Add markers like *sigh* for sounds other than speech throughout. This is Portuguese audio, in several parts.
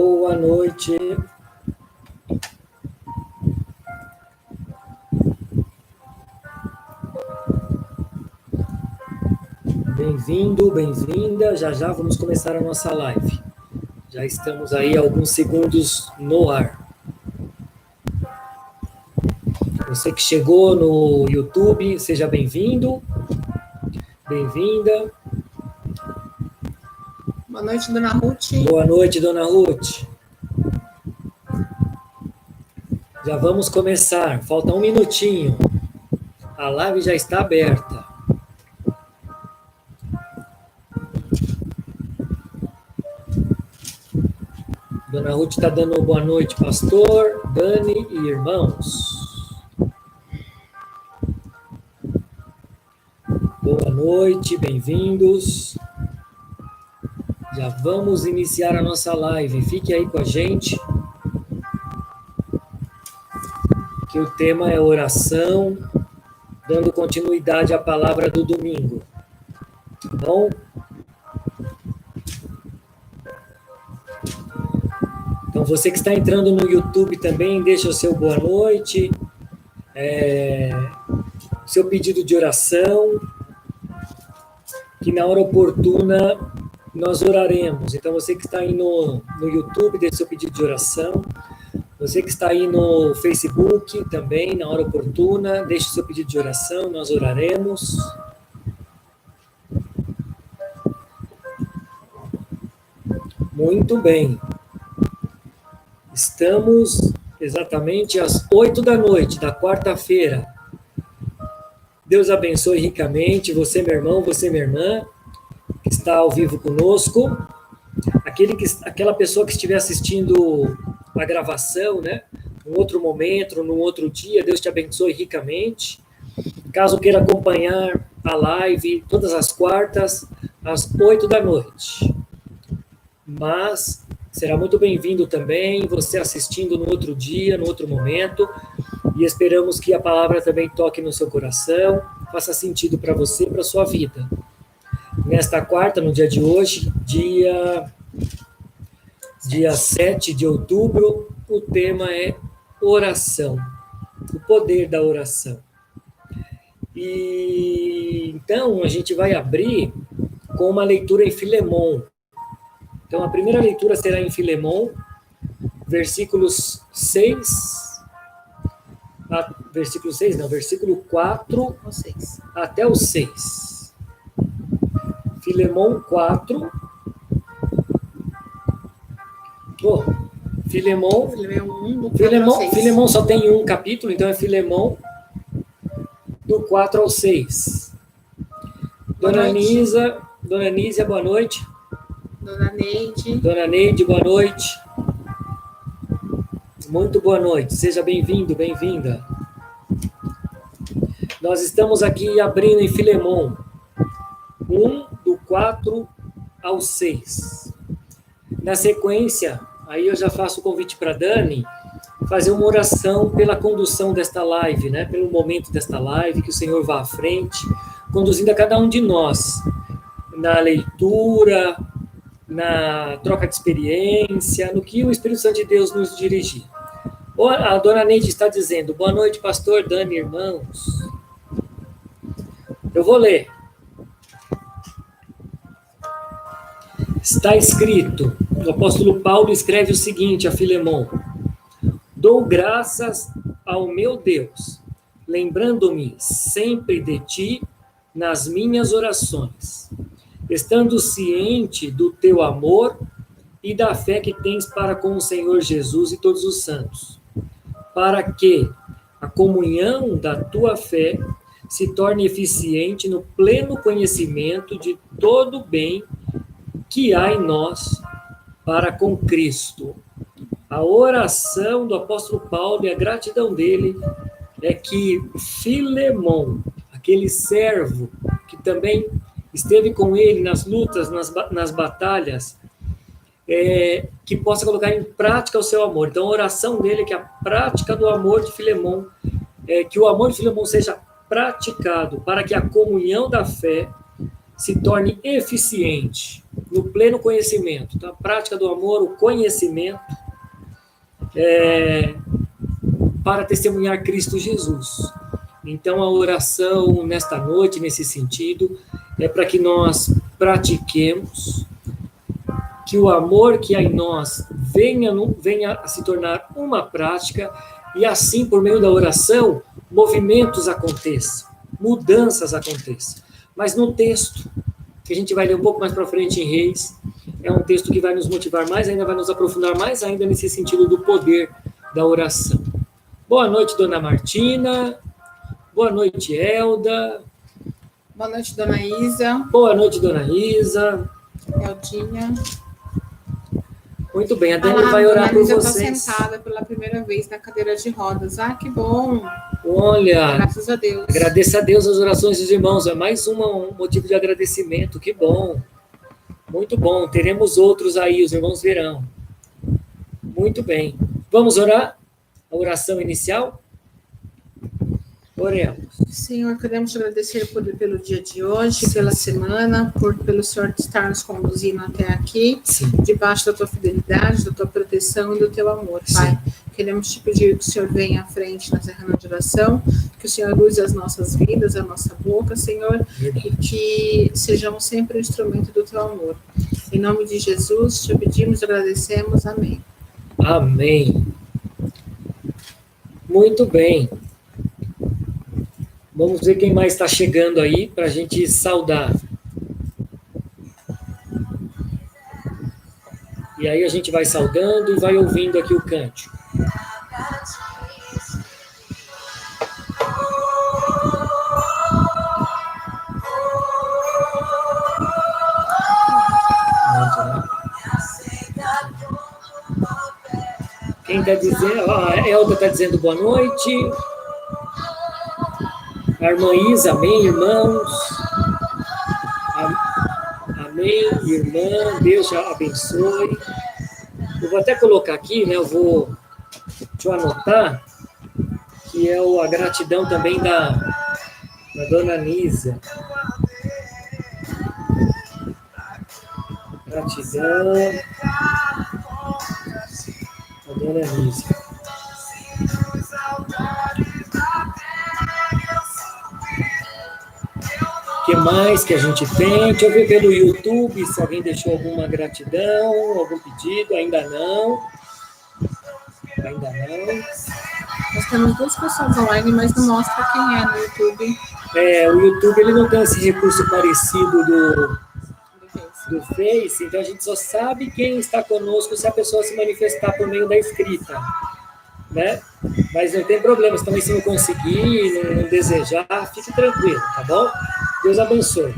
Boa noite. Bem-vindo, bem-vinda. Já já vamos começar a nossa live. Já estamos aí alguns segundos no ar. Você que chegou no YouTube, seja bem-vindo, bem-vinda. Boa noite, dona Ruth. Boa noite, dona Ruth. Já vamos começar. Falta um minutinho. A live já está aberta. Dona Ruth está dando boa noite, pastor, Dani e irmãos. Boa noite, bem-vindos. Já vamos iniciar a nossa live. Fique aí com a gente. Que o tema é oração, dando continuidade à palavra do domingo. Bom? Então, você que está entrando no YouTube também, deixa o seu boa noite, é, seu pedido de oração, que na hora oportuna nós oraremos. Então, você que está aí no, no YouTube, deixe seu pedido de oração. Você que está aí no Facebook também, na hora oportuna, deixe seu pedido de oração, nós oraremos. Muito bem. Estamos exatamente às oito da noite da quarta-feira. Deus abençoe ricamente você, meu irmão, você, minha irmã que está ao vivo conosco, aquele que, aquela pessoa que estiver assistindo a gravação, né? Num outro momento, num outro dia, Deus te abençoe ricamente. Caso queira acompanhar a live todas as quartas, às oito da noite. Mas será muito bem-vindo também você assistindo no outro dia, no outro momento. E esperamos que a palavra também toque no seu coração, faça sentido para você e para sua vida. Nesta quarta, no dia de hoje, dia, dia 7 de outubro, o tema é oração, o poder da oração. E então a gente vai abrir com uma leitura em Filemon. Então a primeira leitura será em Filemon, versículos 6 a, versículo 6, não, versículo 4 até o 6. Filemão 4. Oh, Filemão. Filemão, Filemão só tem um capítulo, então é Filemão do 4 ao 6. Dona Nisa, Dona Nízia, boa noite. Dona Neide. Dona Neide, boa noite. Muito boa noite, seja bem-vindo, bem-vinda. Nós estamos aqui abrindo em Filemão 1 do 4 ao 6. Na sequência, aí eu já faço o convite para Dani fazer uma oração pela condução desta live, né? Pelo momento desta live, que o Senhor vá à frente, conduzindo a cada um de nós na leitura, na troca de experiência, no que o Espírito Santo de Deus nos dirigir. A dona Neide está dizendo: Boa noite, pastor Dani, irmãos. Eu vou ler. Está escrito, o apóstolo Paulo escreve o seguinte a Filemão: Dou graças ao meu Deus, lembrando-me sempre de ti nas minhas orações, estando ciente do teu amor e da fé que tens para com o Senhor Jesus e todos os santos, para que a comunhão da tua fé se torne eficiente no pleno conhecimento de todo o bem que há em nós para com Cristo. A oração do apóstolo Paulo e a gratidão dele é que Filemon, aquele servo que também esteve com ele nas lutas, nas, nas batalhas, é, que possa colocar em prática o seu amor. Então, a oração dele é que a prática do amor de Filemon, é, que o amor de Filemon seja praticado para que a comunhão da fé se torne eficiente no pleno conhecimento. Então, a prática do amor, o conhecimento, é, para testemunhar Cristo Jesus. Então, a oração nesta noite, nesse sentido, é para que nós pratiquemos, que o amor que há em nós venha, venha a se tornar uma prática, e assim, por meio da oração, movimentos aconteçam, mudanças aconteçam. Mas no texto, que a gente vai ler um pouco mais para frente em Reis, é um texto que vai nos motivar mais ainda, vai nos aprofundar mais ainda nesse sentido do poder da oração. Boa noite, dona Martina. Boa noite, Elda. Boa noite, dona Isa. Boa noite, dona Isa. Eldinha. Muito bem, a Dani vai orar por vocês. Eu estou sentada pela primeira vez na cadeira de rodas. Ah, que bom. Olha. Graças a Deus. Agradeça a Deus as orações dos irmãos. É mais um motivo de agradecimento. Que bom. Muito bom. Teremos outros aí, os irmãos verão. Muito bem. Vamos orar? A oração inicial? Oremos. Senhor, queremos agradecer por, pelo dia de hoje, Sim. pela semana, por pelo Senhor estar nos conduzindo até aqui, Sim. debaixo da tua fidelidade, da tua proteção e do teu amor, Pai. Sim. Queremos te pedir que o Senhor venha à frente nessa reunião de oração, que o Senhor use as nossas vidas, a nossa boca, Senhor, Verdade. e que sejamos sempre um instrumento do teu amor. Em nome de Jesus, te pedimos e agradecemos. Amém. Amém. Muito bem. Vamos ver quem mais está chegando aí para a gente saudar. E aí a gente vai saudando e vai ouvindo aqui o cântico. Quem está dizendo? Ó, a Elda está dizendo boa noite. A irmã Isa, amém, irmãos. Amém, irmã. Deus já abençoe. Eu vou até colocar aqui, né? Eu vou eu anotar que é a gratidão também da, da dona Nisa. Gratidão da dona Nisa. Que mais que a gente tem? Deixa eu ver pelo YouTube se alguém deixou alguma gratidão, algum pedido. Ainda não. Ainda não. Nós temos duas pessoas online, mas não mostra quem é no YouTube. É, o YouTube ele não tem esse recurso parecido do, do Face, então a gente só sabe quem está conosco se a pessoa se manifestar por meio da escrita. Né? Mas não tem problema, também se não conseguir, não, desejar, fique tranquilo, tá bom? Deus abençoe.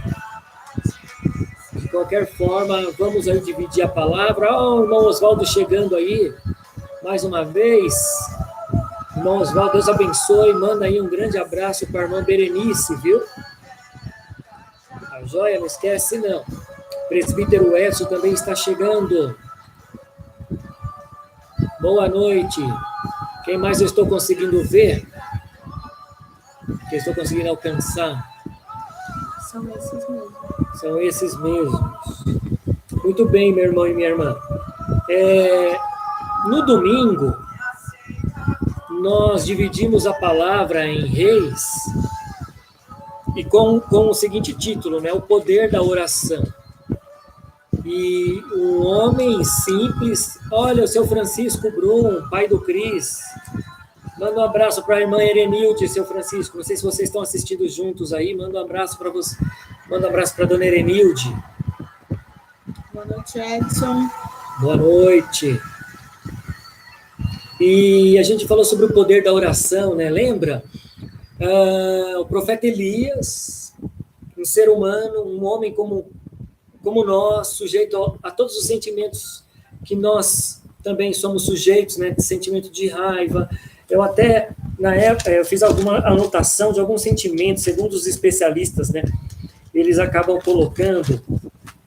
De qualquer forma, vamos aí dividir a palavra. Ó, oh, irmão Oswaldo chegando aí, mais uma vez. Irmão Oswaldo, Deus abençoe. Manda aí um grande abraço para a irmã Berenice, viu? A joia, não esquece, não. Presbítero Edson também está chegando. Boa noite. Quem mais eu estou conseguindo ver? Quem estou conseguindo alcançar? São esses mesmos. São esses mesmos. Muito bem, meu irmão e minha irmã. É, no domingo, nós dividimos a palavra em reis e com, com o seguinte título, né? O poder da oração. E um homem simples, olha, o seu Francisco Brum, pai do Cris, Manda um abraço para a irmã Erenilde, seu Francisco. Não sei se vocês estão assistindo juntos aí. Manda um abraço para você. Manda um abraço para a dona Erenilde. Boa noite, Edson. Boa noite. E a gente falou sobre o poder da oração, né? Lembra? Uh, o profeta Elias, um ser humano, um homem como, como nós, sujeito a, todos os sentimentos que nós também somos sujeitos, né? Sentimento de raiva, eu até, na época, eu fiz alguma anotação de alguns sentimentos, segundo os especialistas, né? Eles acabam colocando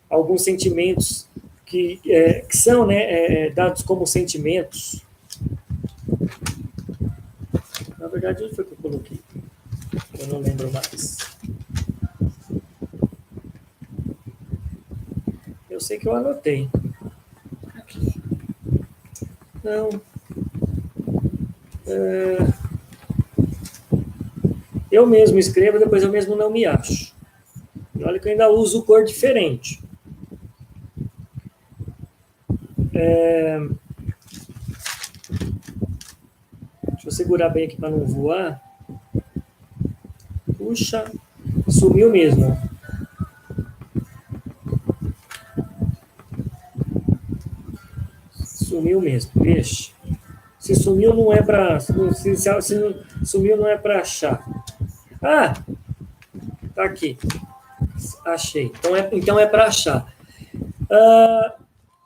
alguns sentimentos que, é, que são né, é, dados como sentimentos. Na verdade, onde foi que eu coloquei? Eu não lembro mais. Sei que eu anotei. Aqui. Não. É... Eu mesmo escrevo, depois eu mesmo não me acho. E olha que eu ainda uso cor diferente. É... Deixa eu segurar bem aqui para não voar. Puxa, sumiu mesmo. Sumiu mesmo. Vixe. Se sumiu não é para se, se, se, sumiu não é para achar. Ah, tá aqui. Achei. Então é então é para achar. Ah,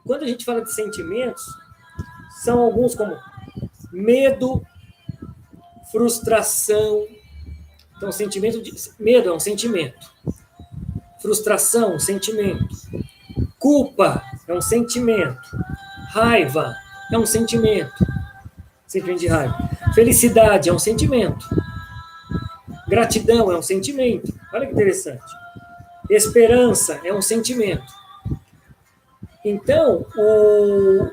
quando a gente fala de sentimentos, são alguns como medo, frustração. Então, sentimento de medo é um sentimento. Frustração, um sentimento. Culpa é um sentimento. Raiva é um sentimento. Sentimento de raiva. Felicidade é um sentimento. Gratidão é um sentimento. Olha que interessante. Esperança é um sentimento. Então, o,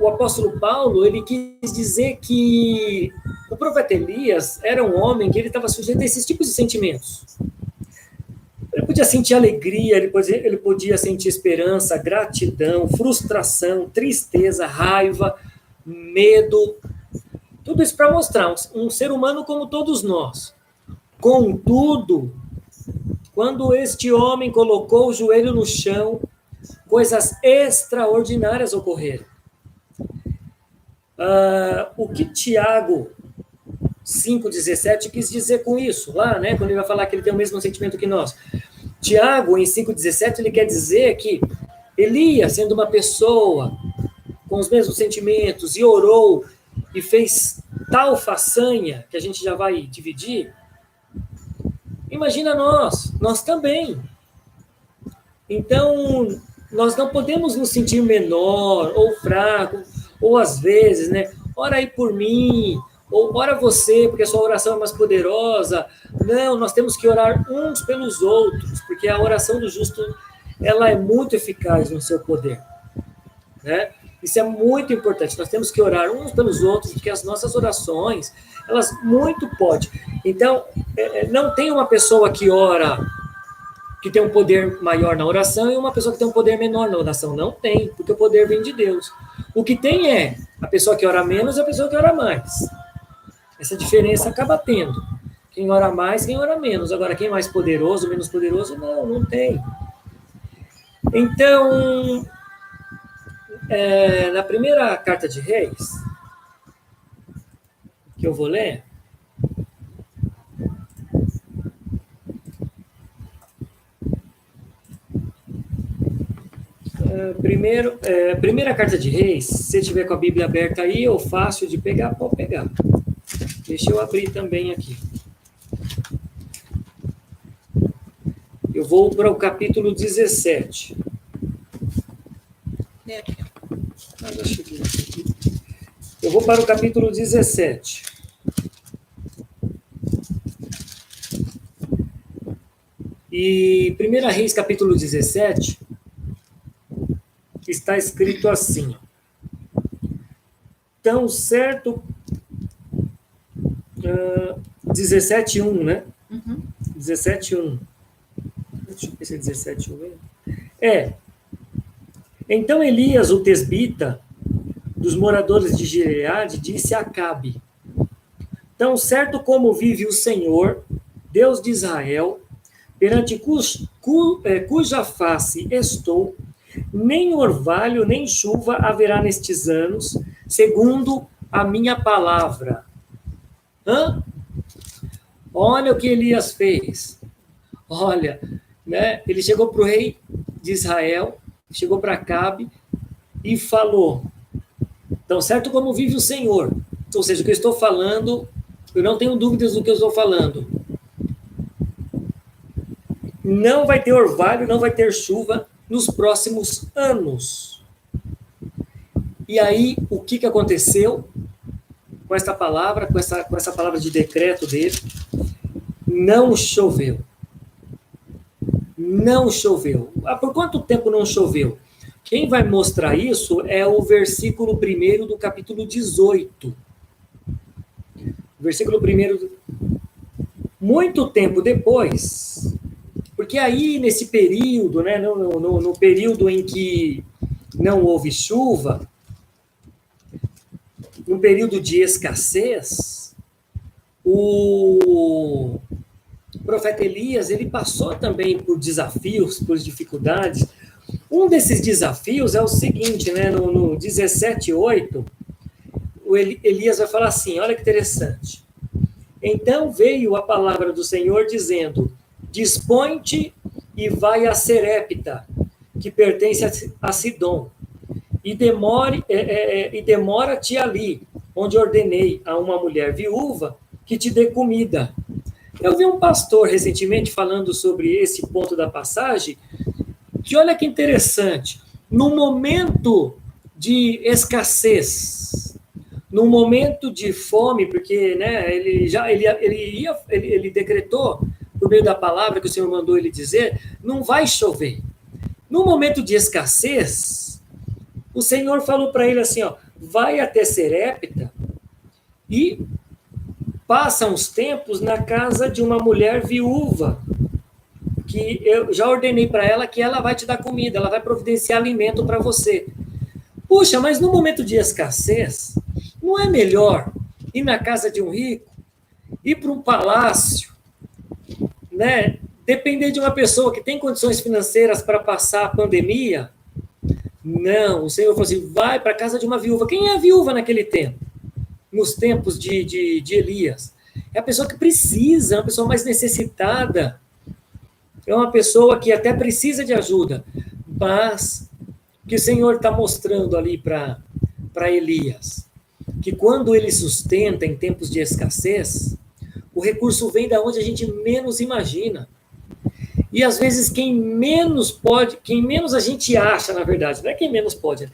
o apóstolo Paulo, ele quis dizer que o profeta Elias era um homem que ele estava sujeito a esses tipos de sentimentos. Podia sentir alegria, ele podia, ele podia sentir esperança, gratidão, frustração, tristeza, raiva, medo. Tudo isso para mostrar um, um ser humano como todos nós. Contudo, quando este homem colocou o joelho no chão, coisas extraordinárias ocorreram. Uh, o que Tiago 5,17 quis dizer com isso, lá, né, quando ele vai falar que ele tem o mesmo sentimento que nós. Tiago, em 5,17, ele quer dizer que Elias, sendo uma pessoa com os mesmos sentimentos, e orou e fez tal façanha, que a gente já vai dividir, imagina nós, nós também. Então, nós não podemos nos sentir menor ou fraco ou às vezes, né? Ora aí por mim, ou ora você, porque a sua oração é mais poderosa. Não, nós temos que orar uns pelos outros, porque a oração do justo ela é muito eficaz no seu poder, né? Isso é muito importante. Nós temos que orar uns pelos outros, porque as nossas orações, elas muito podem. Então, é, é, não tem uma pessoa que ora que tem um poder maior na oração e uma pessoa que tem um poder menor na oração. Não tem, porque o poder vem de Deus. O que tem é a pessoa que ora menos e a pessoa que ora mais. Essa diferença acaba tendo. Quem ora mais, quem ora menos. Agora, quem é mais poderoso, menos poderoso, não, não tem. Então, é, na primeira carta de Reis, que eu vou ler, É, primeiro, é, primeira carta de Reis, se tiver com a Bíblia aberta aí, ou fácil de pegar, pode pegar. Deixa eu abrir também aqui. Eu vou para o capítulo 17. É aqui. Ah, já cheguei aqui. Eu vou para o capítulo 17. E 1 Reis, capítulo 17, está escrito assim. Tão certo. Uh, 17.1, né? Uhum. 17.1. Deixa eu ver se é 17.1 mesmo. É. Então Elias, o tesbita, dos moradores de Gileade, disse a Acabe: Tão certo como vive o Senhor, Deus de Israel, perante cu, cu, é, cuja face estou, nem orvalho, nem chuva haverá nestes anos, segundo a minha palavra. Hã? Olha o que Elias fez. Olha, né? Ele chegou para o rei de Israel, chegou para Cabe e falou: Tão certo como vive o Senhor. Ou seja, o que eu estou falando, eu não tenho dúvidas do que eu estou falando. Não vai ter orvalho, não vai ter chuva, nos próximos anos. E aí, o que, que aconteceu com essa palavra, com essa, com essa palavra de decreto dele? Não choveu. Não choveu. Ah, por quanto tempo não choveu? Quem vai mostrar isso é o versículo 1 do capítulo 18. Versículo 1. Muito tempo depois, porque aí nesse período, né, no, no, no período em que não houve chuva, no período de escassez, o profeta Elias ele passou também por desafios, por dificuldades. Um desses desafios é o seguinte, né, no, no 17:8, o Elias vai falar assim, olha que interessante. Então veio a palavra do Senhor dizendo: Dispõe-te e vai a Serepta, que pertence a Sidom, e demore é, é, é, e demora-te ali, onde ordenei a uma mulher viúva que te dê comida. Eu vi um pastor recentemente falando sobre esse ponto da passagem, que olha que interessante, no momento de escassez, no momento de fome, porque né, ele já ele, ele ia ele, ele decretou por meio da palavra que o Senhor mandou ele dizer, não vai chover. No momento de escassez, o Senhor falou para ele assim: ó, vai até Serepta e passa uns tempos na casa de uma mulher viúva, que eu já ordenei para ela que ela vai te dar comida, ela vai providenciar alimento para você. Puxa, mas no momento de escassez, não é melhor ir na casa de um rico, ir para um palácio, né? Depender de uma pessoa que tem condições financeiras para passar a pandemia, não, o Senhor falou assim: vai para a casa de uma viúva. Quem é a viúva naquele tempo? Nos tempos de, de, de Elias? É a pessoa que precisa, é uma pessoa mais necessitada. É uma pessoa que até precisa de ajuda. Mas que o Senhor está mostrando ali para Elias, que quando ele sustenta em tempos de escassez, o recurso vem da onde a gente menos imagina. E às vezes quem menos pode, quem menos a gente acha, na verdade, não é quem menos pode, né?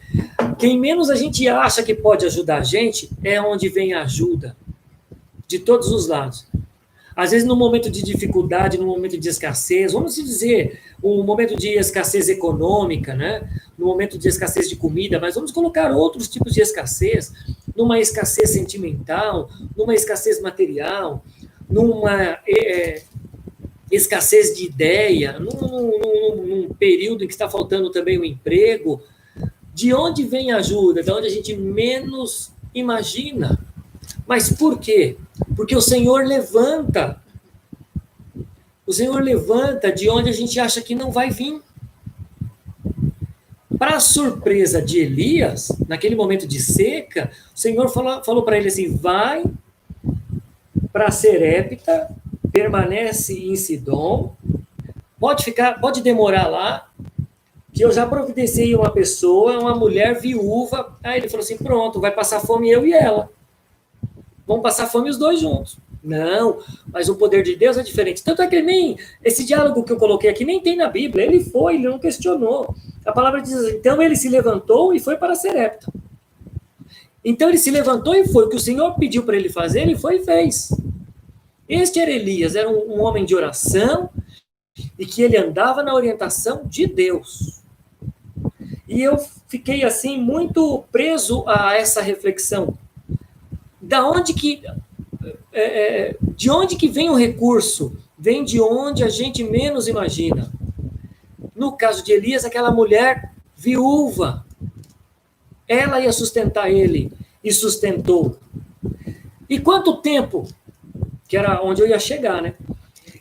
quem menos a gente acha que pode ajudar a gente é onde vem a ajuda de todos os lados. Às vezes no momento de dificuldade, no momento de escassez, vamos dizer, um momento de escassez econômica, né? No momento de escassez de comida, mas vamos colocar outros tipos de escassez, numa escassez sentimental, numa escassez material, numa é, escassez de ideia, num, num, num período em que está faltando também o um emprego, de onde vem a ajuda? De onde a gente menos imagina. Mas por quê? Porque o Senhor levanta. O Senhor levanta de onde a gente acha que não vai vir. Para surpresa de Elias, naquele momento de seca, o Senhor falou, falou para ele assim: vai para Serepta permanece em Sidom, pode ficar, pode demorar lá, que eu já providenciei uma pessoa, uma mulher viúva. Aí ele falou assim: pronto, vai passar fome eu e ela. Vamos passar fome os dois juntos. Não, mas o poder de Deus é diferente. Tanto é que nem esse diálogo que eu coloquei aqui nem tem na Bíblia. Ele foi, ele não questionou. A palavra diz assim: então ele se levantou e foi para Serepta. Então ele se levantou e foi. O que o Senhor pediu para ele fazer, ele foi e fez. Este era Elias, era um, um homem de oração e que ele andava na orientação de Deus. E eu fiquei assim muito preso a essa reflexão. Da onde que é, é, de onde que vem o recurso? Vem de onde a gente menos imagina. No caso de Elias, aquela mulher viúva, ela ia sustentar ele e sustentou. E quanto tempo que era onde eu ia chegar, né?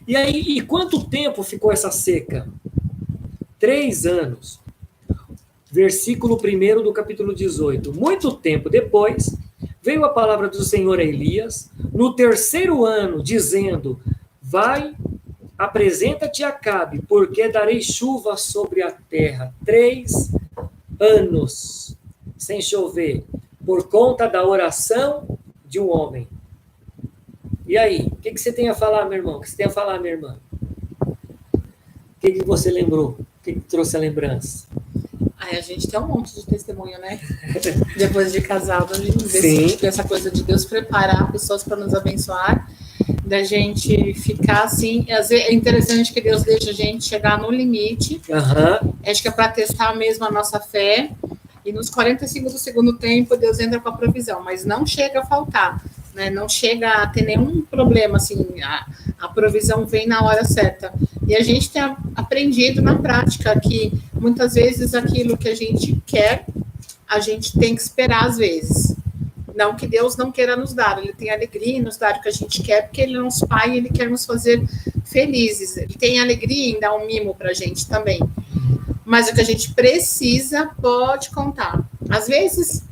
E aí, e quanto tempo ficou essa seca? Três anos. Versículo 1 do capítulo 18. Muito tempo depois, veio a palavra do Senhor a Elias, no terceiro ano, dizendo: Vai, apresenta-te a Cabe, porque darei chuva sobre a terra. Três anos sem chover, por conta da oração de um homem. E aí, o que, que você tem a falar, meu irmão? O que você tem a falar, minha irmã? O que, que você lembrou? O que, que trouxe a lembrança? Ai, a gente tem um monte de testemunho, né? *laughs* Depois de casado, a gente vê essa coisa de Deus preparar pessoas para nos abençoar. da gente ficar assim. É interessante que Deus deixa a gente chegar no limite. Uhum. Acho que é para testar mesmo a nossa fé. E nos 45 do segundo tempo, Deus entra com a provisão, mas não chega a faltar, né? Não chega a ter nenhum problema, assim, a, a provisão vem na hora certa. E a gente tem aprendido na prática que muitas vezes aquilo que a gente quer, a gente tem que esperar às vezes. Não que Deus não queira nos dar, Ele tem alegria em nos dar o que a gente quer, porque Ele é nosso Pai e Ele quer nos fazer felizes. Ele tem alegria em dar um mimo para a gente também. Mas o que a gente precisa pode contar. Às vezes,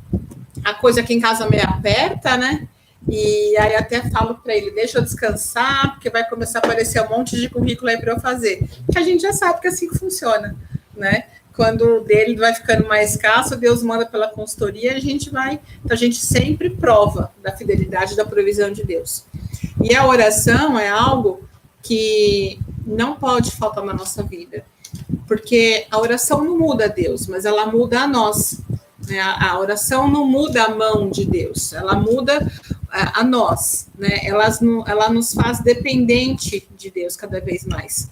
a coisa aqui em casa me aperta, né? E aí até falo para ele, deixa eu descansar, porque vai começar a aparecer um monte de currículo aí para eu fazer. Que a gente já sabe que é assim que funciona, né? quando o dele vai ficando mais escasso, Deus manda pela consultoria, a gente vai, então a gente sempre prova da fidelidade da provisão de Deus. E a oração é algo que não pode faltar na nossa vida, porque a oração não muda a Deus, mas ela muda a nós. Né? A oração não muda a mão de Deus, ela muda a, nós, né? ela, ela nos faz dependente de Deus cada vez mais.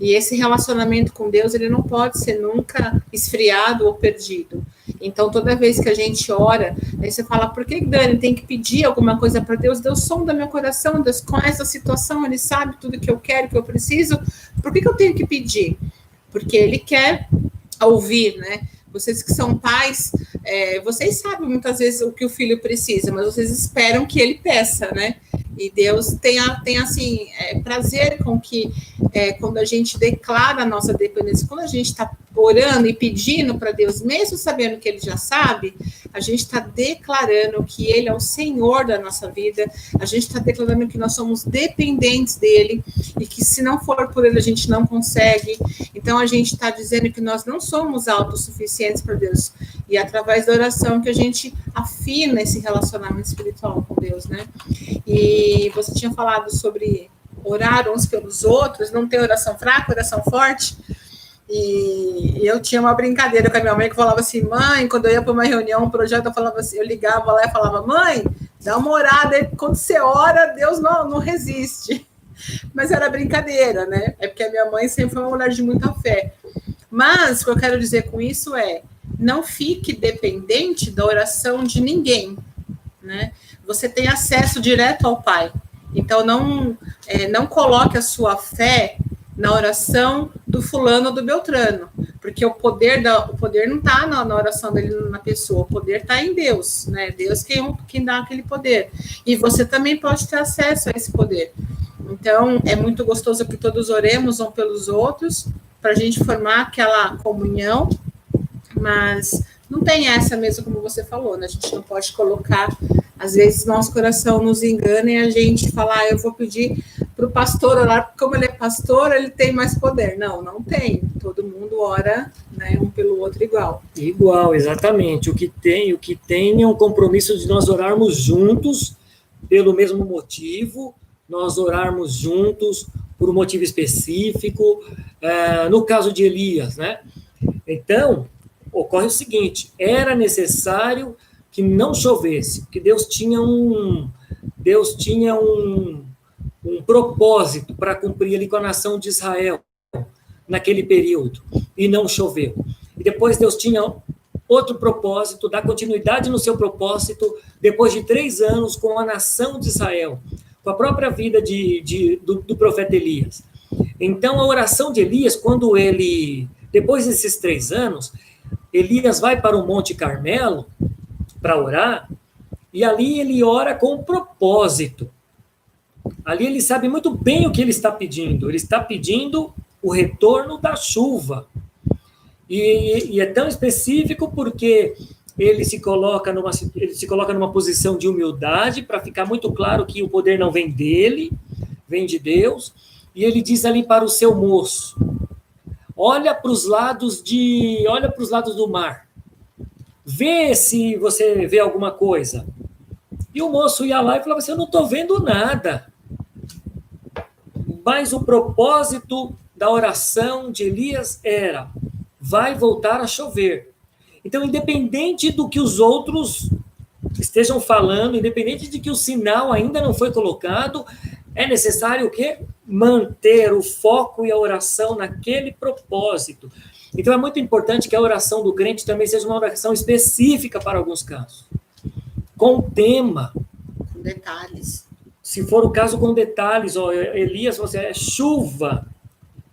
E esse relacionamento com Deus, ele não pode ser nunca esfriado ou perdido. Então, toda vez que a gente ora, aí você fala, por que Dani tem que pedir alguma coisa para Deus? Deus sonda meu coração, Deus conhece a situação, Ele sabe tudo que eu quero, que eu preciso. Por que, que eu tenho que pedir? Porque Ele quer ouvir, né? Vocês que são pais, é, vocês sabem muitas vezes o que o filho precisa, mas vocês esperam que ele peça, né? E Deus tem, tem assim, é, prazer com que, é, quando a gente declara a nossa dependência, quando a gente está orando e pedindo para Deus, mesmo sabendo que Ele já sabe, a gente está declarando que Ele é o Senhor da nossa vida, a gente está declarando que nós somos dependentes dEle e que se não for por Ele a gente não consegue. Então a gente está dizendo que nós não somos autossuficientes para Deus. E é através da oração que a gente afina esse relacionamento espiritual com Deus, né? E você tinha falado sobre orar uns pelos outros, não ter oração fraca, oração forte. E, eu tinha uma brincadeira com a minha mãe que falava assim, mãe, quando eu ia para uma reunião, um projeto, eu falava assim, eu ligava lá e falava, mãe, dá uma orada, quando você ora, Deus não, não resiste. Mas era brincadeira, né? É porque a minha mãe sempre foi uma mulher de muita fé. Mas o que eu quero dizer com isso é, não fique dependente da oração de ninguém, né? Você tem acesso direto ao Pai. Então não é, não coloque a sua fé na oração do fulano ou do Beltrano, porque o poder da, o poder não está na, na, oração dele na pessoa, o poder está em Deus, né? Deus quem, quem dá aquele poder. E você também pode ter acesso a esse poder. Então, é muito gostoso que todos oremos um pelos outros, para a gente formar aquela comunhão, mas não tem essa mesmo, como você falou, né? A gente não pode colocar às vezes nosso coração nos engana e a gente fala, ah, eu vou pedir para o pastor orar, porque como ele é pastor, ele tem mais poder. Não, não tem. Todo mundo ora né, um pelo outro igual. Igual, exatamente. O que tem, o que tem é um compromisso de nós orarmos juntos pelo mesmo motivo, nós orarmos juntos por um motivo específico. É, no caso de Elias, né? Então, ocorre o seguinte: era necessário que não chovesse, porque Deus tinha um Deus tinha um, um propósito para cumprir ali com a nação de Israel naquele período e não choveu. E depois Deus tinha outro propósito, dar continuidade no seu propósito depois de três anos com a nação de Israel, com a própria vida de, de do, do profeta Elias. Então a oração de Elias, quando ele depois desses três anos, Elias vai para o Monte Carmelo para orar, e ali ele ora com propósito. Ali ele sabe muito bem o que ele está pedindo. Ele está pedindo o retorno da chuva. E, e é tão específico porque ele se coloca numa, ele se coloca numa posição de humildade para ficar muito claro que o poder não vem dele, vem de Deus. E ele diz ali para o seu moço: olha para os lados de, olha para os lados do mar. Vê se você vê alguma coisa. E o moço ia lá e falava assim: Eu não estou vendo nada. Mas o propósito da oração de Elias era: vai voltar a chover. Então, independente do que os outros estejam falando, independente de que o sinal ainda não foi colocado, É necessário o quê? Manter o foco e a oração naquele propósito. Então é muito importante que a oração do crente também seja uma oração específica para alguns casos. Com tema. Com detalhes. Se for o caso, com detalhes. Ó, Elias, você é chuva.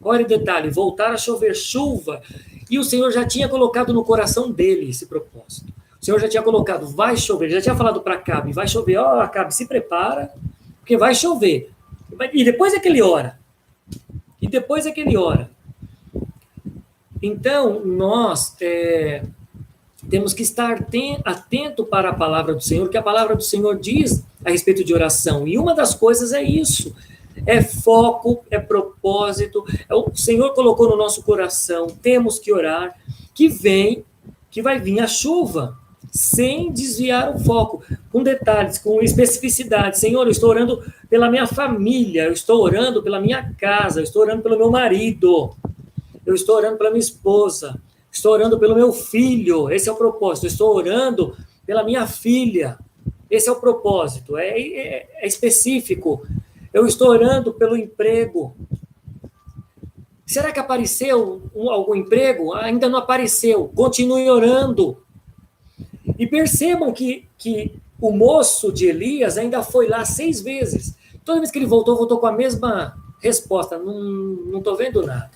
Qual era o detalhe? Voltar a chover chuva. E o Senhor já tinha colocado no coração dele esse propósito. O Senhor já tinha colocado, vai chover. Já tinha falado para Acabe, vai chover. Ó, oh, Acabe, se prepara, porque vai chover. E depois é que ele ora. E depois é que ele ora. Então, nós é, temos que estar atento para a palavra do Senhor, que a palavra do Senhor diz a respeito de oração. E uma das coisas é isso. É foco, é propósito. É o Senhor colocou no nosso coração, temos que orar, que vem, que vai vir a chuva sem desviar o foco, com detalhes, com especificidade. Senhor, eu estou orando pela minha família, eu estou orando pela minha casa, eu estou orando pelo meu marido, eu estou orando pela minha esposa, estou orando pelo meu filho, esse é o propósito, eu estou orando pela minha filha, esse é o propósito, é, é, é específico. Eu estou orando pelo emprego. Será que apareceu um, algum emprego? Ainda não apareceu. Continue orando. E percebam que, que o moço de Elias ainda foi lá seis vezes. Toda vez que ele voltou, voltou com a mesma resposta: não estou vendo nada.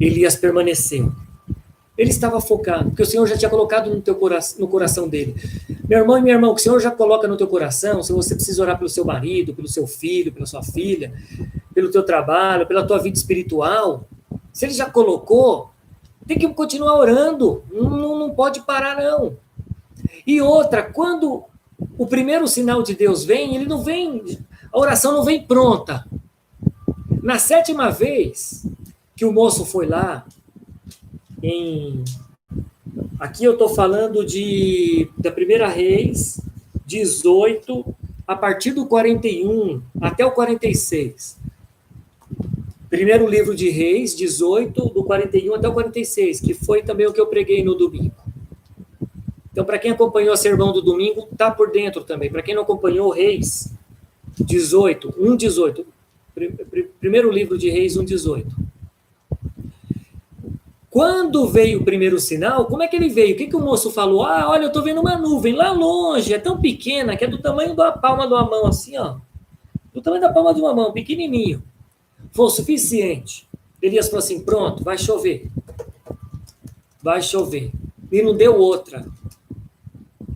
Elias permaneceu. Ele estava focado, porque o Senhor já tinha colocado no, teu coração, no coração dele. Meu irmão e minha irmã, o que o Senhor já coloca no teu coração, se você precisa orar pelo seu marido, pelo seu filho, pela sua filha, pelo teu trabalho, pela tua vida espiritual, se ele já colocou, tem que continuar orando, não, não pode parar, não. E outra, quando o primeiro sinal de Deus vem, ele não vem, a oração não vem pronta. Na sétima vez que o moço foi lá, em. Aqui eu estou falando de da primeira Reis 18, a partir do 41 até o 46. Primeiro livro de Reis, 18, do 41 até o 46, que foi também o que eu preguei no domingo. Então, para quem acompanhou a sermão do domingo, tá por dentro também. Para quem não acompanhou, Reis 18, 1, 18. Primeiro livro de Reis, 1, 18. Quando veio o primeiro sinal, como é que ele veio? O que, que o moço falou? Ah, olha, eu estou vendo uma nuvem lá longe, é tão pequena que é do tamanho da palma de uma mão, assim, ó. Do tamanho da palma de uma mão, pequenininho for o suficiente, Elias falou assim: pronto, vai chover. Vai chover. E não deu outra.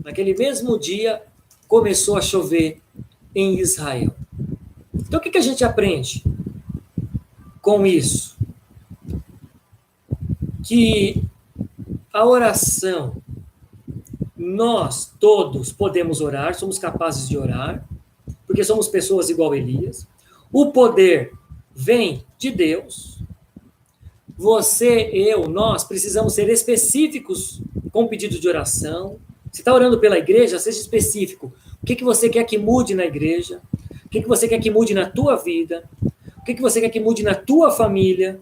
Naquele mesmo dia, começou a chover em Israel. Então, o que, que a gente aprende com isso? Que a oração, nós todos podemos orar, somos capazes de orar, porque somos pessoas igual Elias. O poder vem de Deus. Você, eu, nós precisamos ser específicos com pedido de oração. Se está orando pela igreja, seja específico. O que, que você quer que mude na igreja? O que, que você quer que mude na tua vida? O que, que você quer que mude na tua família?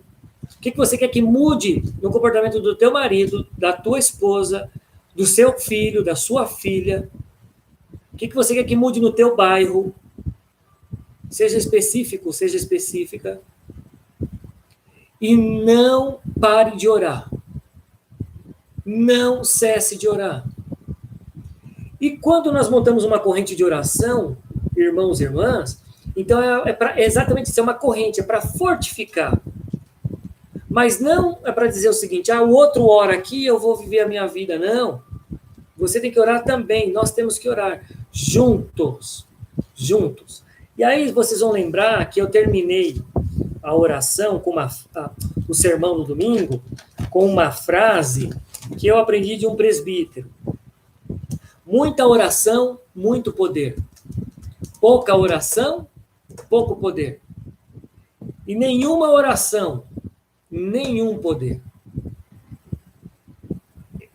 O que, que você quer que mude no comportamento do teu marido, da tua esposa, do seu filho, da sua filha? O que, que você quer que mude no teu bairro? Seja específico, seja específica. E não pare de orar. Não cesse de orar. E quando nós montamos uma corrente de oração, irmãos e irmãs, então é, é, pra, é exatamente isso, é uma corrente, é para fortificar. Mas não é para dizer o seguinte, ah, o outro ora aqui, eu vou viver a minha vida. Não. Você tem que orar também, nós temos que orar juntos. Juntos. E aí vocês vão lembrar que eu terminei a oração com uma a, o sermão no domingo com uma frase que eu aprendi de um presbítero. Muita oração, muito poder. Pouca oração, pouco poder. E nenhuma oração, nenhum poder.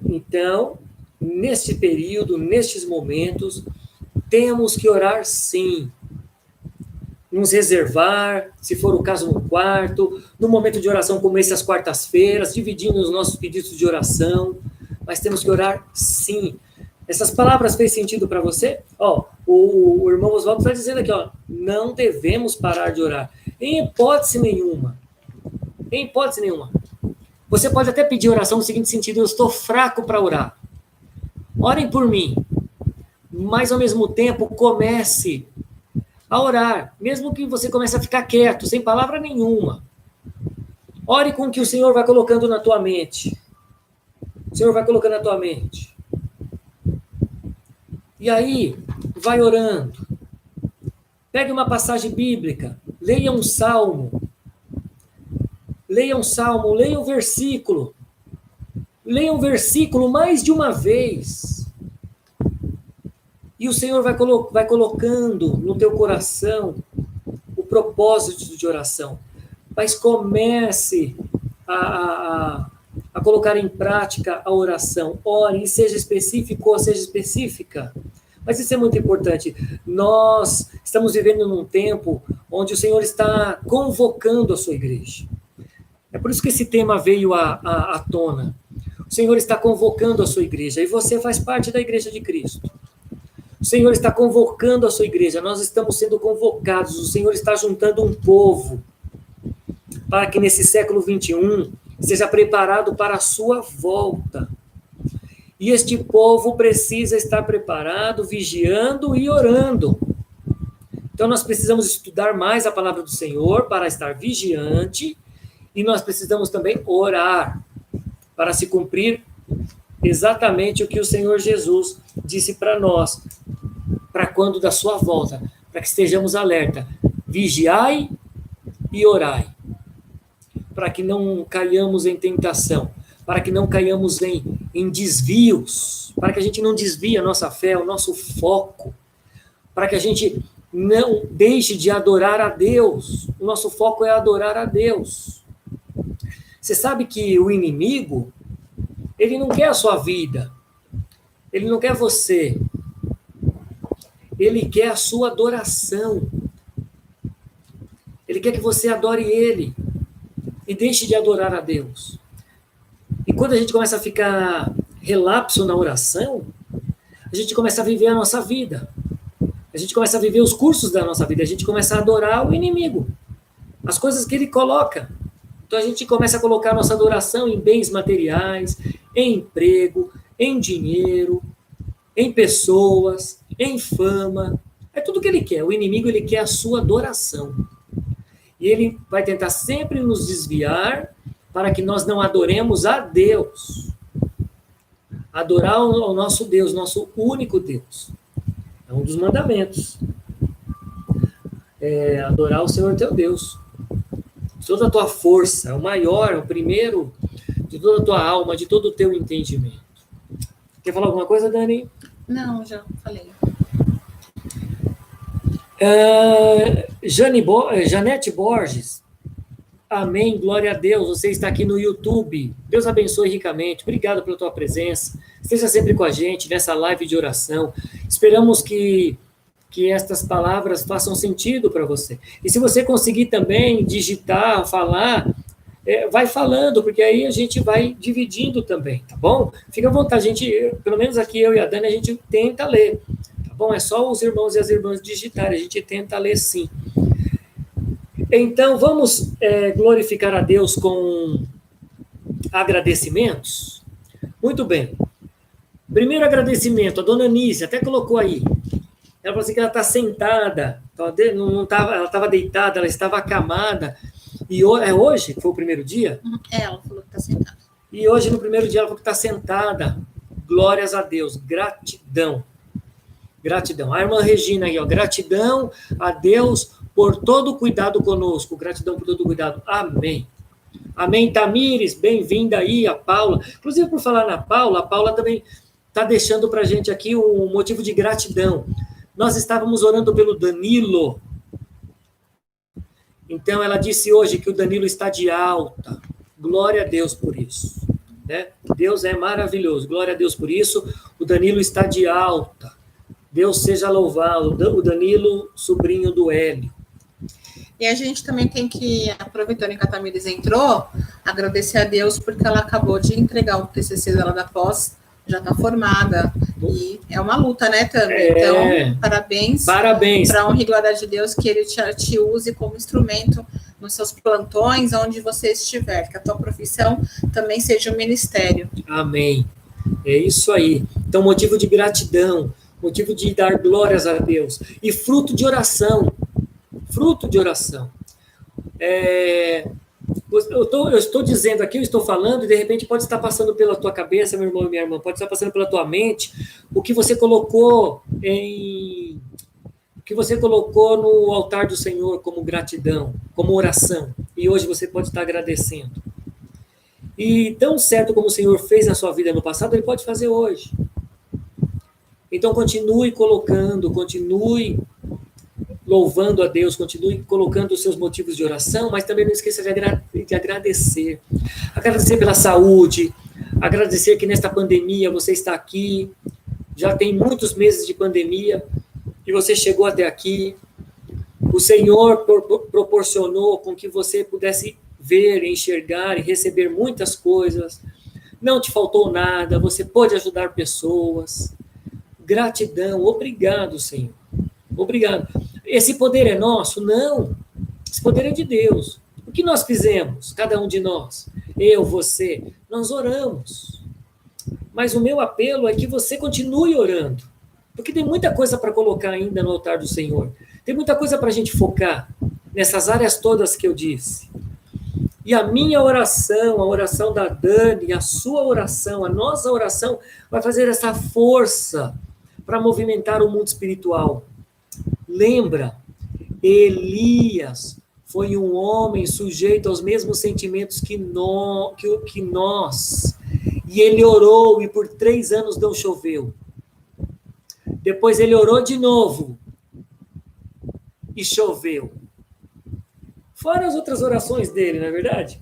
Então, neste período, nestes momentos, temos que orar sim nos reservar, se for o caso, no quarto, no momento de oração como esse, às quartas-feiras, dividindo os nossos pedidos de oração, mas temos que orar sim. Essas palavras fez sentido para você? Ó, o, o irmão Oswaldo está dizendo aqui, ó, não devemos parar de orar. Em hipótese nenhuma. Em hipótese nenhuma. Você pode até pedir oração no seguinte sentido: eu estou fraco para orar. Orem por mim. Mas ao mesmo tempo, comece a orar, mesmo que você comece a ficar quieto, sem palavra nenhuma. Ore com o que o Senhor vai colocando na tua mente. O Senhor vai colocando na tua mente. E aí, vai orando. Pegue uma passagem bíblica, leia um salmo. Leia um salmo, leia um versículo. Leia um versículo mais de uma vez. E o Senhor vai, colo vai colocando no teu coração o propósito de oração. Mas comece a, a, a colocar em prática a oração. Ore, seja específico ou seja específica. Mas isso é muito importante. Nós estamos vivendo num tempo onde o Senhor está convocando a sua igreja. É por isso que esse tema veio à, à, à tona. O Senhor está convocando a sua igreja e você faz parte da igreja de Cristo. O Senhor está convocando a sua igreja, nós estamos sendo convocados, o Senhor está juntando um povo para que nesse século 21 seja preparado para a sua volta. E este povo precisa estar preparado, vigiando e orando. Então nós precisamos estudar mais a palavra do Senhor para estar vigiante e nós precisamos também orar para se cumprir exatamente o que o Senhor Jesus disse para nós, para quando da sua volta, para que estejamos alerta. Vigiai e orai para que não caiamos em tentação, para que não caiamos em, em desvios, para que a gente não desvie a nossa fé, o nosso foco, para que a gente não deixe de adorar a Deus. O nosso foco é adorar a Deus. Você sabe que o inimigo, ele não quer a sua vida, ele não quer você, ele quer a sua adoração. Ele quer que você adore ele e deixe de adorar a Deus. E quando a gente começa a ficar relapso na oração, a gente começa a viver a nossa vida. A gente começa a viver os cursos da nossa vida, a gente começa a adorar o inimigo, as coisas que ele coloca. Então a gente começa a colocar nossa adoração em bens materiais, em emprego, em dinheiro, em pessoas, em fama. É tudo que ele quer. O inimigo ele quer a sua adoração. E ele vai tentar sempre nos desviar para que nós não adoremos a Deus. Adorar o nosso Deus, nosso único Deus. É um dos mandamentos. É adorar o Senhor teu Deus. De toda a tua força, é o maior, é o primeiro de toda a tua alma, de todo o teu entendimento. Quer falar alguma coisa, Dani? Não, já falei. Uh, Jane Bo eh, Janete Borges, amém, glória a Deus, você está aqui no YouTube, Deus abençoe ricamente, obrigado pela tua presença, esteja sempre com a gente nessa live de oração, esperamos que, que estas palavras façam sentido para você, e se você conseguir também digitar, falar, é, vai falando, porque aí a gente vai dividindo também, tá bom? Fica à vontade, a gente, pelo menos aqui eu e a Dani, a gente tenta ler, Bom, é só os irmãos e as irmãs digitarem, a gente tenta ler sim. Então, vamos é, glorificar a Deus com agradecimentos? Muito bem. Primeiro agradecimento, a dona Nícia até colocou aí. Ela falou assim que ela está sentada, não tava, ela estava deitada, ela estava acamada. E é hoje que foi o primeiro dia? Uhum. É, ela falou que está sentada. E hoje, no primeiro dia, ela falou que está sentada. Glórias a Deus, gratidão. Gratidão. A irmã Regina aí, ó. Gratidão a Deus por todo o cuidado conosco. Gratidão por todo o cuidado. Amém. Amém, Tamires, bem-vinda aí, a Paula. Inclusive, por falar na Paula, a Paula também está deixando para a gente aqui um motivo de gratidão. Nós estávamos orando pelo Danilo. Então, ela disse hoje que o Danilo está de alta. Glória a Deus por isso. Né? Deus é maravilhoso. Glória a Deus por isso. O Danilo está de alta. Deus seja louvado. O Danilo, sobrinho do Hélio. E a gente também tem que, aproveitando que a Tamires entrou, agradecer a Deus porque ela acabou de entregar o TCC dela da pós já está formada. E é uma luta, né, também. É, então, parabéns. Parabéns. Para a honra e glória de Deus, que Ele te, te use como instrumento nos seus plantões, onde você estiver, que a tua profissão também seja um ministério. Amém. É isso aí. Então, motivo de gratidão, motivo de dar glórias a Deus e fruto de oração. Fruto de oração. É, eu, tô, eu, estou dizendo aqui, eu estou falando, e de repente pode estar passando pela tua cabeça, meu irmão e minha irmã, pode estar passando pela tua mente o que você colocou em. O que você colocou no altar do Senhor como gratidão, como oração. E hoje você pode estar agradecendo. E tão certo como o Senhor fez na sua vida no passado, Ele pode fazer hoje. Então continue colocando, continue louvando a Deus, continue colocando os seus motivos de oração, mas também não esqueça de, agra de agradecer. Agradecer pela saúde, agradecer que nesta pandemia você está aqui, já tem muitos meses de pandemia e você chegou até aqui. O Senhor proporcionou com que você pudesse ver, enxergar e receber muitas coisas. Não te faltou nada, você pôde ajudar pessoas. Gratidão, obrigado, Senhor. Obrigado. Esse poder é nosso? Não. Esse poder é de Deus. O que nós fizemos, cada um de nós? Eu, você, nós oramos. Mas o meu apelo é que você continue orando. Porque tem muita coisa para colocar ainda no altar do Senhor. Tem muita coisa para a gente focar nessas áreas todas que eu disse. E a minha oração, a oração da Dani, a sua oração, a nossa oração, vai fazer essa força para movimentar o mundo espiritual. Lembra, Elias foi um homem sujeito aos mesmos sentimentos que, no, que, que nós. E ele orou e por três anos não choveu. Depois ele orou de novo e choveu. Fora as outras orações dele, não é verdade?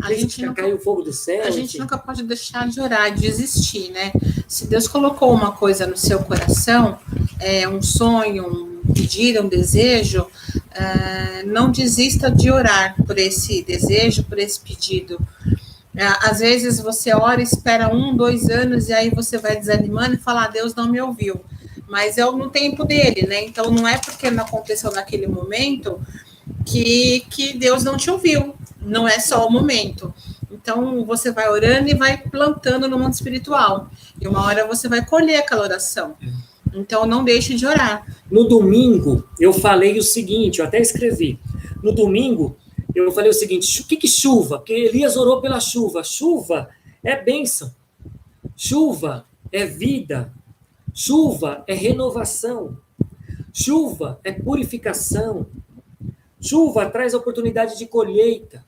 A gente nunca, caiu o fogo do céu. A gente nunca pode deixar de orar, de existir, né? Se Deus colocou uma coisa no seu coração, é, um sonho, um pedir, um desejo, uh, não desista de orar por esse desejo, por esse pedido. Uh, às vezes você ora, espera um, dois anos, e aí você vai desanimando e fala, ah, Deus não me ouviu. Mas é no tempo dele, né? Então não é porque não aconteceu naquele momento que, que Deus não te ouviu. Não é só o momento. Então você vai orando e vai plantando no mundo espiritual. E uma hora você vai colher aquela oração. Então não deixe de orar. No domingo, eu falei o seguinte, eu até escrevi. No domingo, eu falei o seguinte: o que, que chuva? Porque Elias orou pela chuva. Chuva é bênção. Chuva é vida. Chuva é renovação. Chuva é purificação. Chuva traz oportunidade de colheita.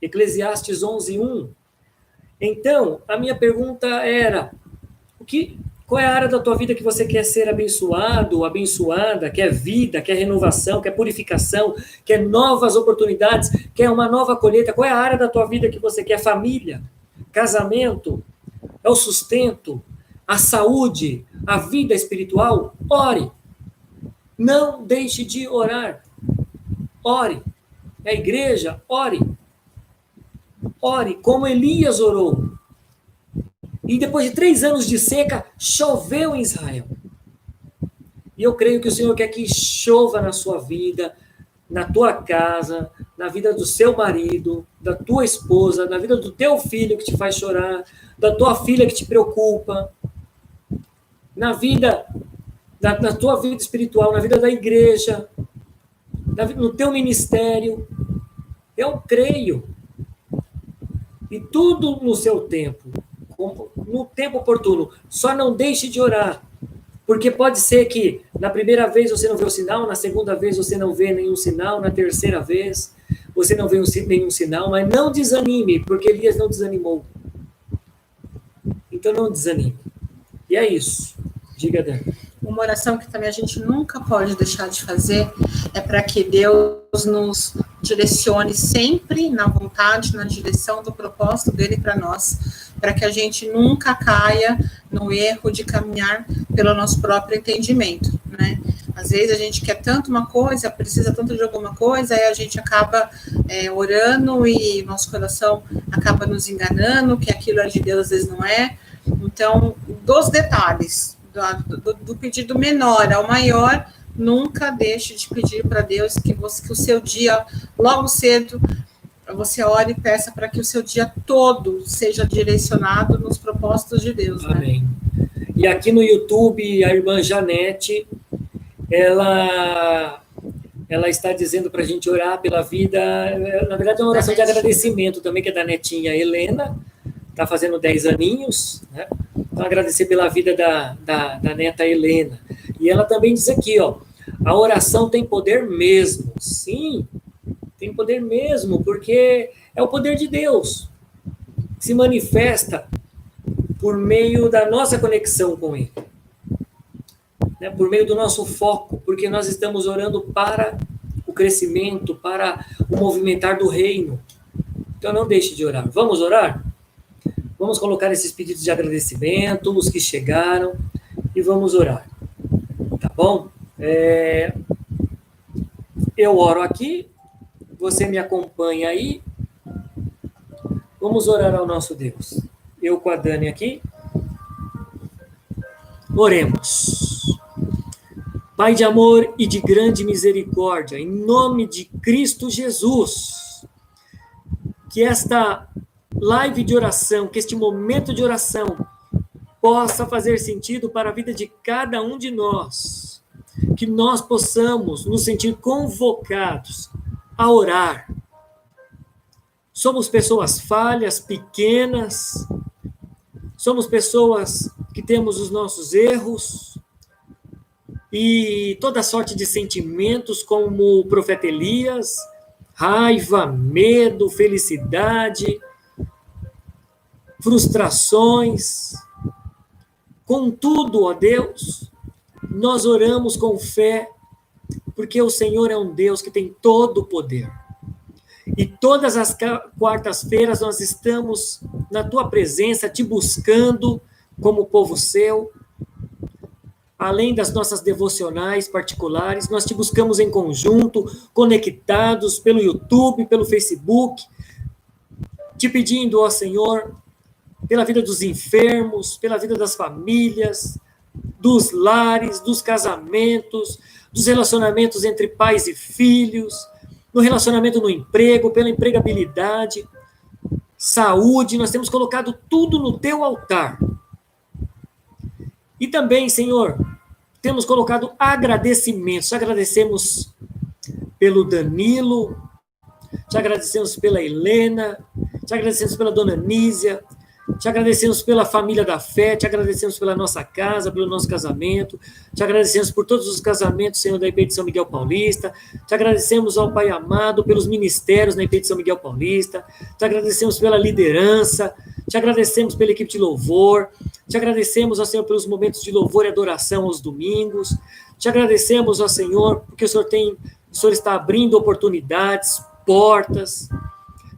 Eclesiastes 11:1. Então, a minha pergunta era: o que qual é a área da tua vida que você quer ser abençoado, abençoada, quer vida, quer renovação, quer purificação, quer novas oportunidades, quer uma nova colheita? Qual é a área da tua vida que você quer? Família, casamento, é o sustento, a saúde, a vida espiritual? Ore. Não deixe de orar. Ore. É a igreja? Ore. Ore, como Elias orou. E depois de três anos de seca, choveu em Israel. E eu creio que o Senhor quer que chova na sua vida, na tua casa, na vida do seu marido, da tua esposa, na vida do teu filho que te faz chorar, da tua filha que te preocupa, na vida, na, na tua vida espiritual, na vida da igreja, na, no teu ministério. Eu creio. E tudo no seu tempo no tempo oportuno. Só não deixe de orar. Porque pode ser que na primeira vez você não vê o sinal, na segunda vez você não vê nenhum sinal, na terceira vez você não vê nenhum sinal, mas não desanime, porque Elias não desanimou. Então não desanime. E é isso. Diga, Dan. Uma oração que também a gente nunca pode deixar de fazer é para que Deus nos direcione sempre na vontade, na direção do propósito dele para nós, para que a gente nunca caia no erro de caminhar pelo nosso próprio entendimento, né? Às vezes a gente quer tanto uma coisa, precisa tanto de alguma coisa, aí a gente acaba é, orando e nosso coração acaba nos enganando, que aquilo é de Deus às vezes não é, Então, dos detalhes, do, do pedido menor ao maior, nunca deixe de pedir para Deus que, você, que o seu dia, logo cedo, você ore e peça para que o seu dia todo seja direcionado nos propósitos de Deus. Né? Amém. Né? E aqui no YouTube, a irmã Janete, ela ela está dizendo para a gente orar pela vida. Na verdade, é uma oração de agradecimento também, que é da netinha Helena, está fazendo 10 aninhos. Né? Então, agradecer pela vida da, da, da neta Helena. E ela também diz aqui, ó, a oração tem poder mesmo. Sim, tem poder mesmo, porque é o poder de Deus que se manifesta por meio da nossa conexão com Ele né, por meio do nosso foco, porque nós estamos orando para o crescimento, para o movimentar do reino. Então não deixe de orar. Vamos orar? Vamos colocar esses pedidos de agradecimento, os que chegaram, e vamos orar. Tá bom? É... Eu oro aqui, você me acompanha aí. Vamos orar ao nosso Deus. Eu com a Dani aqui. Oremos. Pai de amor e de grande misericórdia, em nome de Cristo Jesus, que esta live de oração, que este momento de oração possa fazer sentido para a vida de cada um de nós, que nós possamos nos sentir convocados a orar. Somos pessoas falhas, pequenas, somos pessoas que temos os nossos erros, e toda sorte de sentimentos, como o profeta Elias, raiva, medo, felicidade, frustrações. Contudo, ó Deus, nós oramos com fé, porque o Senhor é um Deus que tem todo o poder. E todas as quartas-feiras nós estamos na tua presença, te buscando como povo seu, além das nossas devocionais particulares, nós te buscamos em conjunto, conectados pelo YouTube, pelo Facebook, te pedindo, ó Senhor, pela vida dos enfermos, pela vida das famílias, dos lares, dos casamentos, dos relacionamentos entre pais e filhos, no relacionamento no emprego, pela empregabilidade, saúde, nós temos colocado tudo no teu altar. E também, Senhor, temos colocado agradecimentos. Agradecemos pelo Danilo, te agradecemos pela Helena, te agradecemos pela dona Nísia, te agradecemos pela família da fé, te agradecemos pela nossa casa, pelo nosso casamento, te agradecemos por todos os casamentos, Senhor, da IP de São Miguel Paulista, te agradecemos ao Pai amado pelos ministérios na IP de São Miguel Paulista, te agradecemos pela liderança, te agradecemos pela equipe de louvor, te agradecemos, ó Senhor, pelos momentos de louvor e adoração aos domingos, te agradecemos, ó Senhor, porque o Senhor tem, o Senhor está abrindo oportunidades, portas,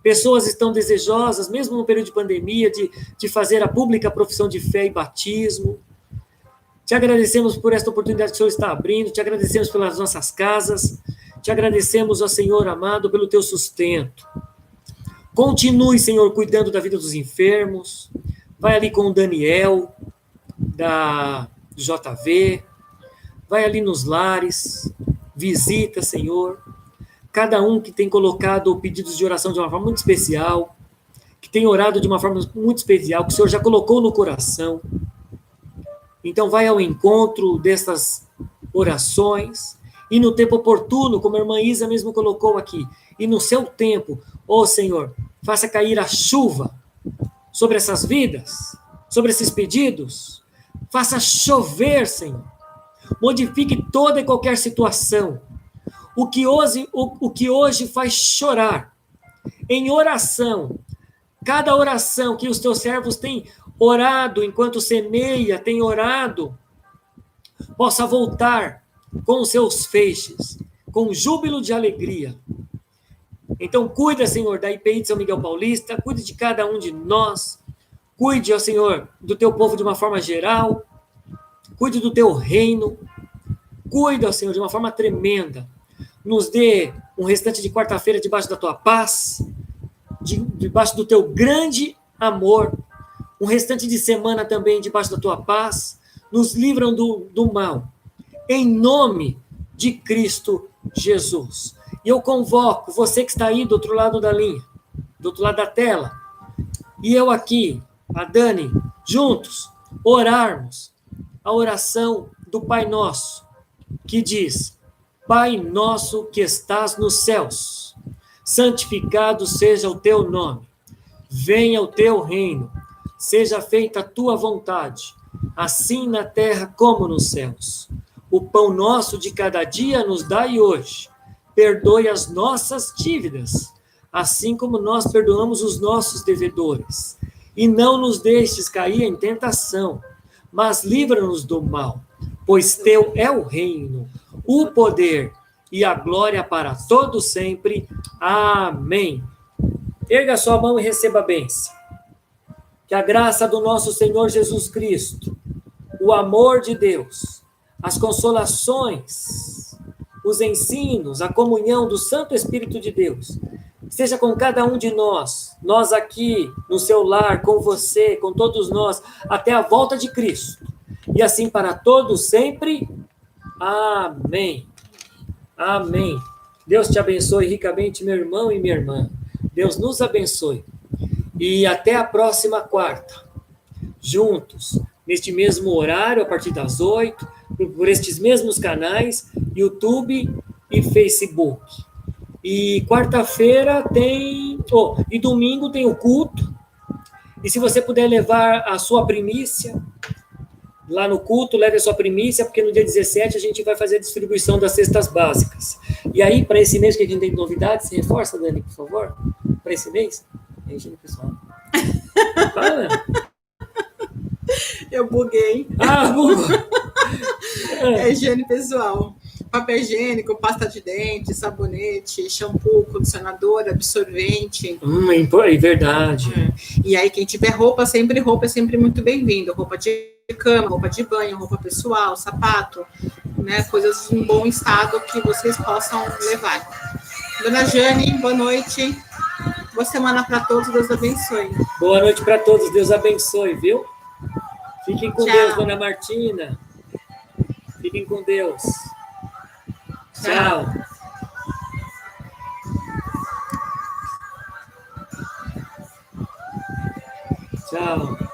Pessoas estão desejosas, mesmo no período de pandemia, de, de fazer a pública profissão de fé e batismo. Te agradecemos por esta oportunidade que o Senhor está abrindo, te agradecemos pelas nossas casas, te agradecemos, ó Senhor amado, pelo teu sustento. Continue, Senhor, cuidando da vida dos enfermos. Vai ali com o Daniel, da JV. Vai ali nos lares. Visita, Senhor cada um que tem colocado pedidos de oração de uma forma muito especial, que tem orado de uma forma muito especial, que o Senhor já colocou no coração. Então, vai ao encontro dessas orações e no tempo oportuno, como a irmã Isa mesmo colocou aqui, e no seu tempo, ó oh, Senhor, faça cair a chuva sobre essas vidas, sobre esses pedidos, faça chover, Senhor. Modifique toda e qualquer situação o que hoje, o, o que hoje faz chorar em oração, cada oração que os teus servos têm orado enquanto semeia, têm orado, possa voltar com os seus feixes, com júbilo de alegria. Então, cuida, Senhor, da IPI de São Miguel Paulista, cuide de cada um de nós, cuide, ó Senhor, do teu povo de uma forma geral, cuide do teu reino, cuida, ó Senhor, de uma forma tremenda nos dê um restante de quarta-feira debaixo da tua paz, de, debaixo do teu grande amor, um restante de semana também debaixo da tua paz. Nos livram do, do mal. Em nome de Cristo Jesus. E eu convoco você que está aí do outro lado da linha, do outro lado da tela, e eu aqui, a Dani, juntos, orarmos a oração do Pai Nosso, que diz: Pai nosso que estás nos céus, santificado seja o teu nome, venha o teu reino, seja feita a tua vontade, assim na terra como nos céus. O pão nosso de cada dia nos dai hoje perdoe as nossas dívidas, assim como nós perdoamos os nossos devedores. E não nos deixes cair em tentação, mas livra-nos do mal, pois teu é o reino, o poder e a glória para todos sempre. Amém. Erga sua mão e receba a bênção. Que a graça do nosso Senhor Jesus Cristo, o amor de Deus, as consolações os ensinos, a comunhão do Santo Espírito de Deus. Seja com cada um de nós, nós aqui no seu lar, com você, com todos nós, até a volta de Cristo. E assim para todos sempre. Amém. Amém. Deus te abençoe ricamente, meu irmão e minha irmã. Deus nos abençoe. E até a próxima quarta. Juntos, neste mesmo horário, a partir das oito por estes mesmos canais, YouTube e Facebook. E quarta-feira tem. Oh, e domingo tem o culto. E se você puder levar a sua primícia, lá no culto, leve a sua primícia, porque no dia 17 a gente vai fazer a distribuição das cestas básicas. E aí, para esse mês que a gente tem novidades, reforça, Dani, por favor, para esse mês. Aí, pessoal. Fala. Eu buguei. Ah, bugou. *laughs* É higiene pessoal. Papel higiênico, pasta de dente, sabonete, shampoo, condicionador, absorvente. Hum, é verdade. É. E aí, quem tiver roupa, sempre roupa é sempre muito bem-vindo. Roupa de cama, roupa de banho, roupa pessoal, sapato, né? Coisas em bom estado que vocês possam levar. Dona Jane, boa noite. Boa semana para todos, Deus abençoe. Boa noite para todos, Deus abençoe, viu? Fiquem com Tchau. Deus, Dona Martina. Fiquem com Deus. Tchau. Tchau.